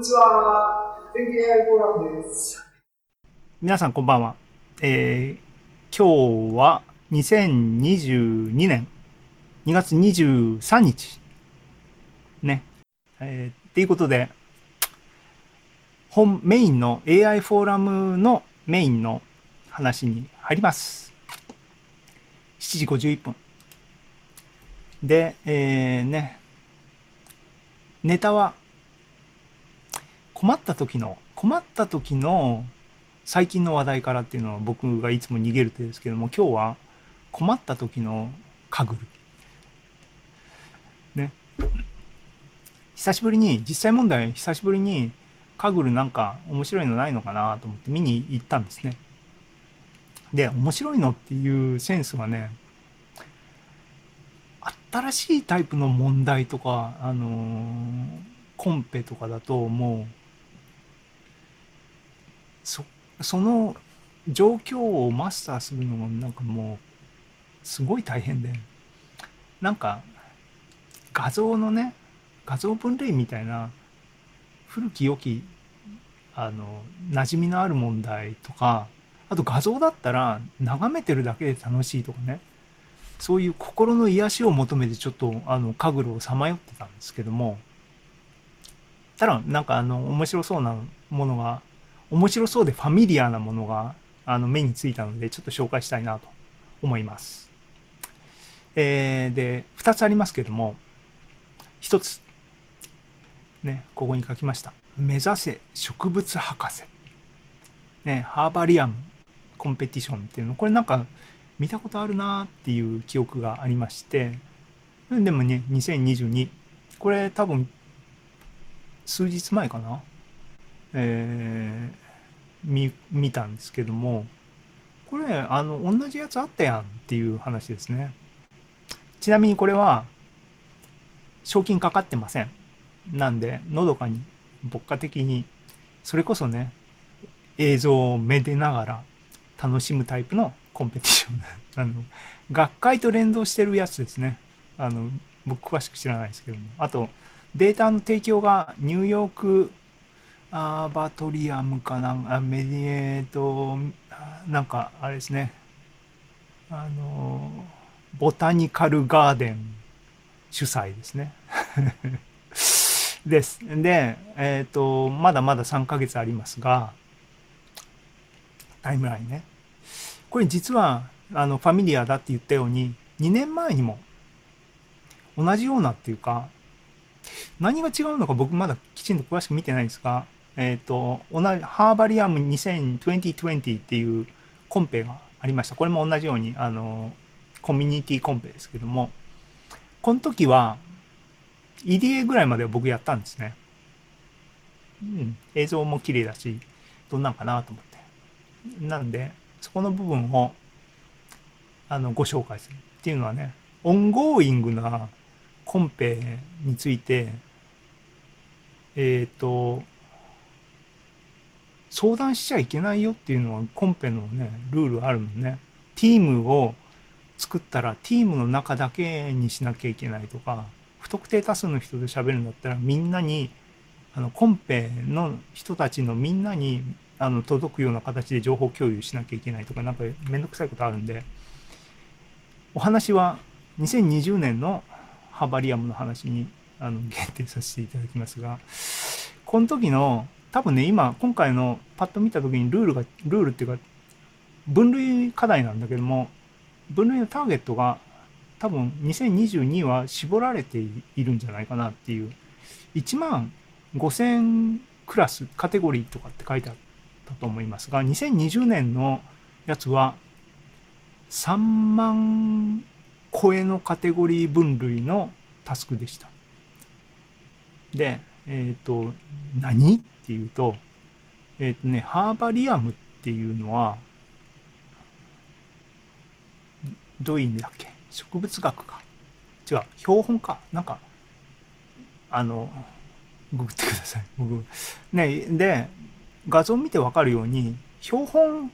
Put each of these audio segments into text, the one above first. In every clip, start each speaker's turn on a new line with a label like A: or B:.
A: にちは。天気 AI フォーラムです。
B: 皆さんこんばんは。えー、今日は2022年2月23日。ね。えー、っていうことで、本メインの AI フォーラムのメインの話に入ります。7時51分。で、えー、ね、ネタは困った時の、困った時の最近の話題からっていうのは僕がいつも逃げる手ですけども、今日は困った時のカグル。ね。久しぶりに、実際問題、久しぶりにカグルなんか面白いのないのかなと思って見に行ったんですね。で、面白いのっていうセンスはね、新しいタイプの問題とか、あのー、コンペとかだともう、そ、その状況をマスターするのがなんかもう、すごい大変で、なんか、画像のね、画像分類みたいな、古き良き、あの、馴染みのある問題とか、あと画像だったら眺めてるだけで楽しいとかね。そういう心の癒しを求めてちょっとあのカグルをさまよってたんですけどもただなんかあの面白そうなものが面白そうでファミリアなものがあの目についたのでちょっと紹介したいなと思います。えー、で2つありますけども1つ。ねここに書きました「目指せ植物博士」ねハーバリアムコンペティションっていうの。これなんか見たことあるなっていう記憶がありまして。でもね2022これ多分数日前かなえー、見たんですけどもこれあの同じやつあったやんっていう話ですね。ちなみにこれは賞金かかってません。なんでのどかに牧歌的にそれこそね映像をめでながら楽しむタイプのコンペティション。あの学会と連動してるやつですね。あの僕詳しく知らないですけども。あとデータの提供がニューヨークアーバトリアムかなんあメディエートなんかあれですねあのボタニカルガーデン主催ですね です。で、えっ、ー、と、まだまだ3ヶ月ありますが、タイムラインね。これ実はあのファミリアだって言ったように2年前にも同じようなっていうか何が違うのか僕まだきちんと詳しく見てないんですが、えっ、ー、と同じ Herbarium 2020っていうコンペがありましたこれも同じようにあのコミュニティコンペですけどもこの時は EDA ぐらいまでは僕やったんですね。うん、映像も綺麗だしどんなんかなと思って。なんでそこの部分をあのご紹介するっていうのはね ongoing なコンペについてえっ、ー、と相談しちゃいけないよっていうのはコンペのねルールあるのね。ティームを作ったらティームの中だけにしなきゃいけないとか不特定多数の人で喋るんだったらみんなにあのコンペの人たちのみんなにあの届くような形で情報共有しなきゃいけないとか、なんかめんどくさいことあるんで、お話は2020年のハバリアムの話にあの限定させていただきますが、この時の、多分ね、今、今回のパッと見た時にルールが、ルールっていうか、分類課題なんだけども、分類のターゲットが多分2022は絞られているんじゃないかなっていう、1万5000クラス、カテゴリーとかって書いてあって、だと思いますが、2020年のやつは3万超えのカテゴリー分類のタスクでした。で、えっ、ー、と、何っていうと、えっ、ー、とね、ハーバリアムっていうのは、どういう意味だっけ？植物学か？違う、標本か？なんか、あの、ググってください。僕。ね、で、画像見てわかるように、標本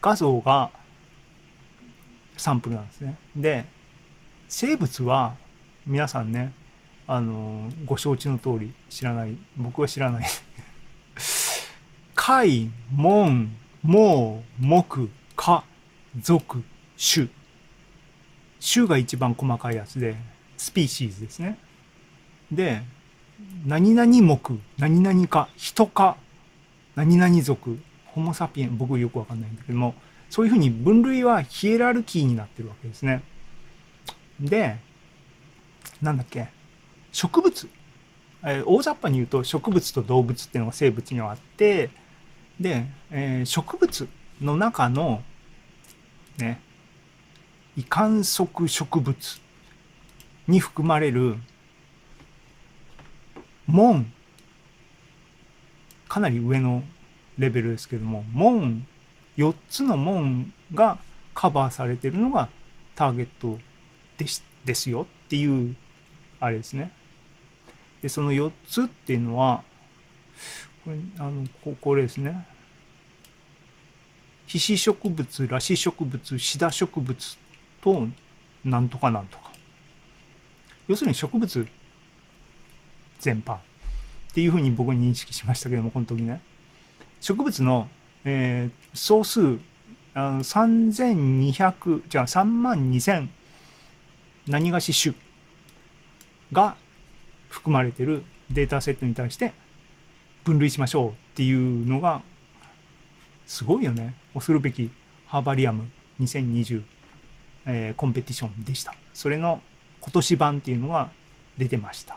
B: 画像がサンプルなんですね。で、生物は皆さんね、あの、ご承知の通り知らない、僕は知らない 貝、門、毛、木、科、属、種。種が一番細かいやつで、スピーシーズですね。で、何々目、何々か、人か、何々族、ホモサピエン、僕よくわかんないんだけども、そういうふうに分類はヒエラルキーになってるわけですね。で、なんだっけ、植物。えー、大雑把に言うと植物と動物っていうのが生物にはあって、で、えー、植物の中の、ね、異観測植物に含まれる門かなり上のレベルですけども門4つの門がカバーされてるのがターゲットですですよっていうあれですね。でその4つっていうのはこれあのここれですね。皮脂植物、裸子植物、シダ植物となんとかなんとか。要するに植物全般っていうふうに僕に認識しましたけども、この時ね。植物の、えー、総数あの3200、じゃあ3万2000何がし種が含まれてるデータセットに対して分類しましょうっていうのがすごいよね。恐るべきハーバリアム2020、えー、コンペティションでした。それの今年版っていうのが出てました。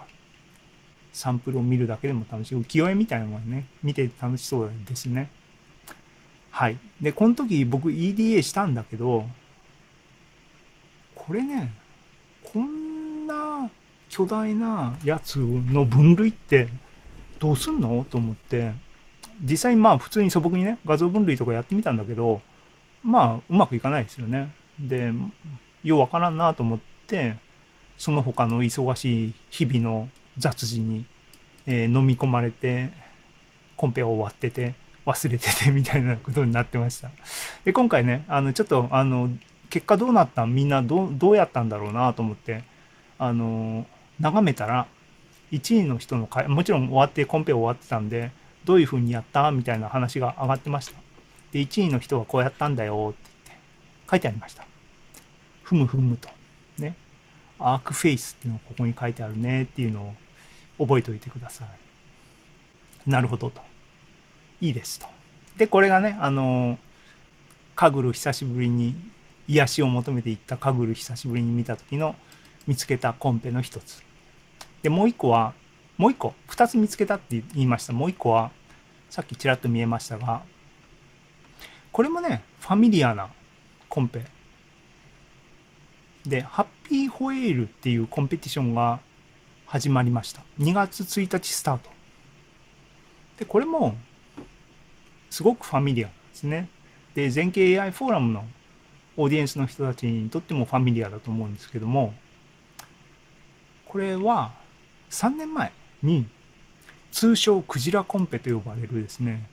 B: サンプルを見るだけでも楽しい。浮世絵みたいなもんね。見て楽しそうですね。はい。で、この時僕 EDA したんだけど、これね、こん巨大なやつの分類ってどうすんの？と思って、実際まあ普通に素朴にね、画像分類とかやってみたんだけど、まあうまくいかないですよね。で、ようわからんなと思って、その他の忙しい日々の雑事に、えー、飲み込まれて、コンペは終わってて、忘れててみたいなことになってました。で、今回ね、あの、ちょっと、あの、結果どうなったみんなどどうやったんだろうなと思って、あの、眺めたら、1位の人の会、もちろん終わって、コンペ終わってたんで、どういう風にやった？みたいな話が上がってました。で、1位の人はこうやったんだよって言って、書いてありました。ふむふむと。ね。アークフェイスっていうのがここに書いてあるねっていうのを覚えておいてください。なるほどと。いいですと。で、これがね、あの、カグル久しぶりに癒しを求めていったカグル久しぶりに見た時の見つけたコンペの一つ。で、もう一個は、もう一個、二つ見つけたって言いました。もう一個は、さっきちらっと見えましたが、これもね、ファミリアなコンペで、ハッピーホエールっていうコンペティションが始まりました。2月1日スタート。で、これも、すごく familiar なんですね。で、全景 AI フォーラムのオーディエンスの人たちにとっても familiar だと思うんですけども、これは3年前に通称クジラコンペと呼ばれるですね、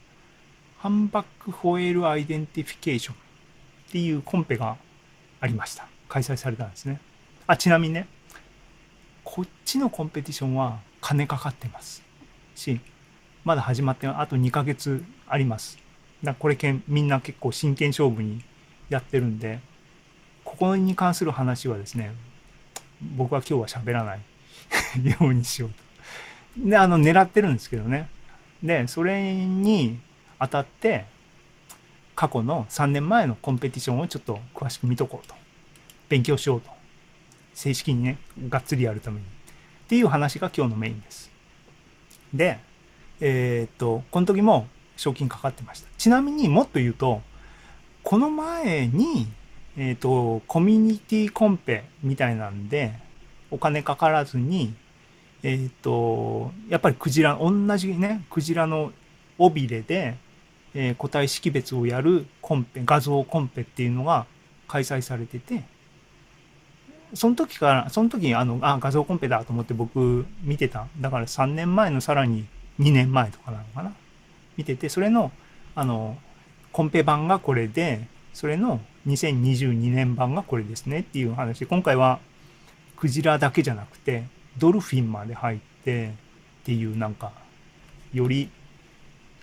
B: Humpback Whale Identification っていうコンペがありました。開催されたんですね。あ、ちなみにね、こっちのコンペティションは金かかってますし、まだ始まってあと2ヶ月あります。だこれけんみんな結構真剣勝負にやってるんで、ここに関する話はですね、僕は今日は喋らない ようにしようと。で、あの、狙ってるんですけどね。で、それに当たって、過去の3年前のコンペティションをちょっと詳しく見とこうと。勉強しようと。正式にね、がっつりやるために。っていう話が今日のメインです。で、えー、っと、この時も賞金かかってました。ちなみにもっと言うと、この前に、えー、っと、コミュニティコンペみたいなんで、お金かからずに、えー、と、やっぱりクジラ、同じね、クジラの尾びれで、えー、個体識別をやるコンペ、画像コンペっていうのが開催されてて、その時から、その時にあの、あ、画像コンペだと思って僕見てた。だから3年前のさらに2年前とかなのかな？見てて、それの、あの、コンペ版がこれで、それの2022年版がこれですねっていう話で、今回はクジラだけじゃなくて、ドルフィンまで入ってっていうなんか、より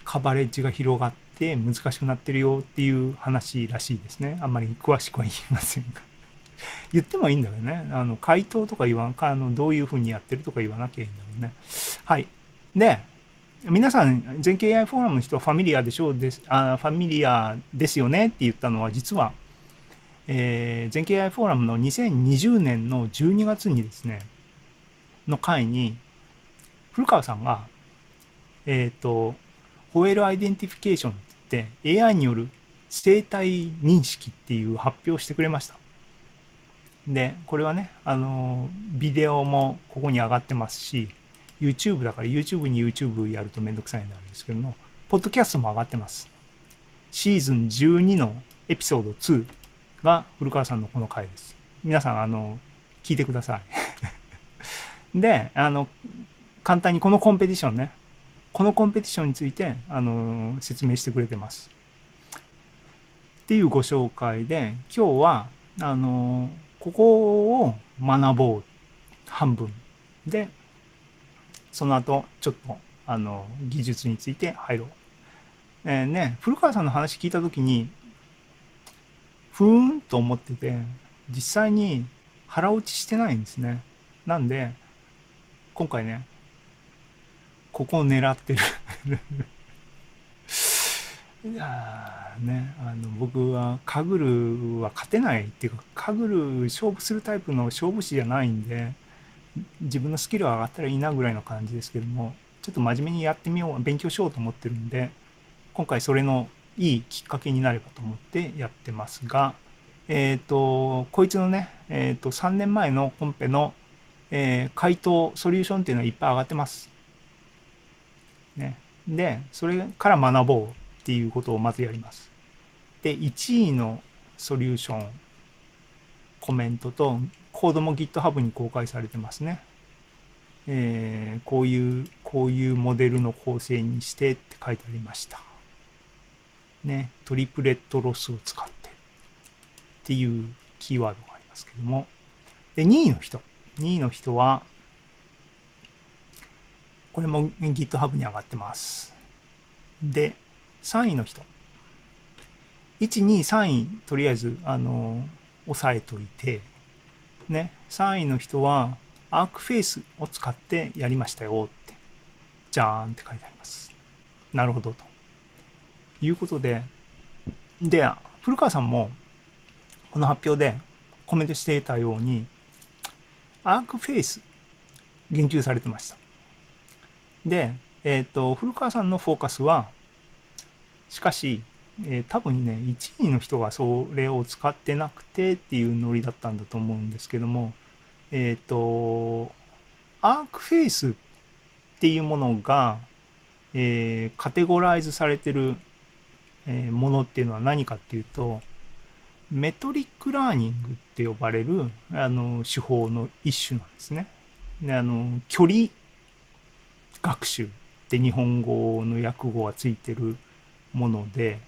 B: カバレッジが広がって難しくなってるよっていう話らしいですね。あんまり詳しくは言いませんが。言ってもいいんだけどね。あの、回答とか言わんか、あの、どういうふうにやってるとか言わなきゃいいんだけどね。はい。で、皆さん、全経 AI フォーラムの人は familiar でしょうですあ、 familiar ですよねって言ったのは、実は、えー、全経 AI フォーラムの2020年の12月にですね、の回に、古川さんが、えっ、ー、と、 Whale Identification って言って AI による生体認識っていう発表をしてくれました。で、これはね、あの、ビデオもここに上がってますし、YouTube だから YouTube に YouTube やるとめんどくさいんですけども、ポッドキャストも上がってます。シーズン12のエピソード2が古川さんのこの回です。皆さん、あの、聞いてください。で、あの、簡単にこのコンペティションね、このコンペティションについて、あの、説明してくれてます。っていうご紹介で、今日は、あの、ここを学ぼう。半分。で、その後、ちょっと、あの、技術について入ろう。えー、ね、古川さんの話聞いたときに、ふーんと思ってて、実際に腹落ちしてないんですね。なんで、今回ね、ここを狙ってる いやね、あの僕はカグルは勝てないっていうかカグル勝負するタイプの勝負師じゃないんで自分のスキルが上がったらいいなぐらいの感じですけどもちょっと真面目にやってみよう勉強しようと思ってるんで今回それのいいきっかけになればと思ってやってますがえっ、ー、とこいつのね、えっ、ー、と3年前のコンペの、えー、回答ソリューションっていうのはいっぱい上がってますね。で、それから学ぼうっていうことをまずやります。で、1位のソリューション、コメントと、コードも GitHub に公開されてますね。えー、こういう、こういうモデルの構成にしてって書いてありました。ね、トリプレットロスを使ってっていうキーワードがありますけども。で、2位の人。2位の人は、これも GitHub に上がってます。で、3位の人。1、2、3位、とりあえず、あの、押さえといて、ね、3位の人は、アークフェイスを使ってやりましたよって、じゃーんって書いてあります。なるほどと。いうことで、で、古川さんも、この発表でコメントしていたように、アークフェイス、言及されてました。で、えっ、ー、と、古川さんのフォーカスは、しかし、えー、多分ね、1位の人がそれを使ってなくてっていうノリだったんだと思うんですけども、えっ、ー、と、アークフェイスっていうものが、えー、カテゴライズされてる、えものっていうのは何かっていうと、メトリックラーニングって呼ばれるあの手法の一種なんですね。であの距離学習って日本語の訳語がついてるもので、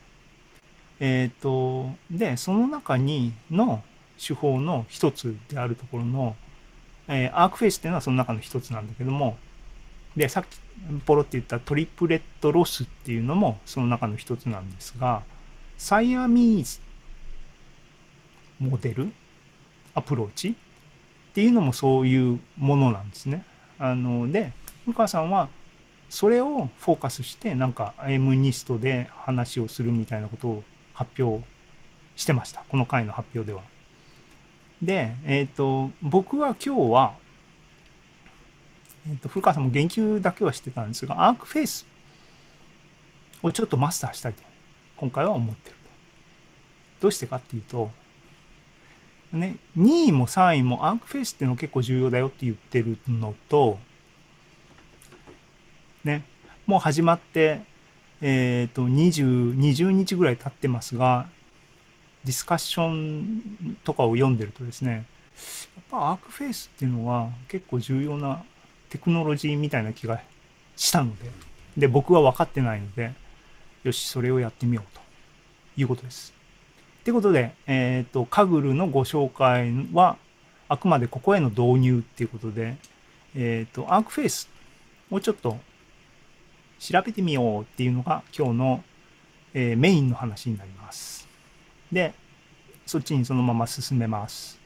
B: えっ、ー、と、で、その中にの手法の一つであるところの、えー、アークフェイスっていうのはその中の一つなんだけども、で、さっきポロって言ったトリプレットロスっていうのもその中の一つなんですが、サイアミーズモデルアプローチっていうのもそういうものなんですね。あの、で、向川さんはそれをフォーカスしてなんか M ニストで話をするみたいなことを発表してました。この回の発表では。で、えっ、ー、と、僕は今日は、えっ、と、古川さんも言及だけはしてたんですが、アークフェイスをちょっとマスターしたいと、今回は思ってると。どうしてかっていうと、ね、2位も3位もアークフェイスっていうの結構重要だよって言ってるのと、ね、もう始まって、えっ、ー、と、20、20日ぐらい経ってますが、ディスカッションとかを読んでるとですね、やっぱアークフェイスっていうのは結構重要なテクノロジーみたいな気がしたので、で、僕は分かってないので、よし、それをやってみようということです。ってことで、えっ、ー、と、カグルのご紹介は、あくまでここへの導入っていうことで、えっ、ー、と、アークフェイスをちょっと調べてみようっていうのが今日の、えーメインの話になります。で、そっちにそのまま進めます。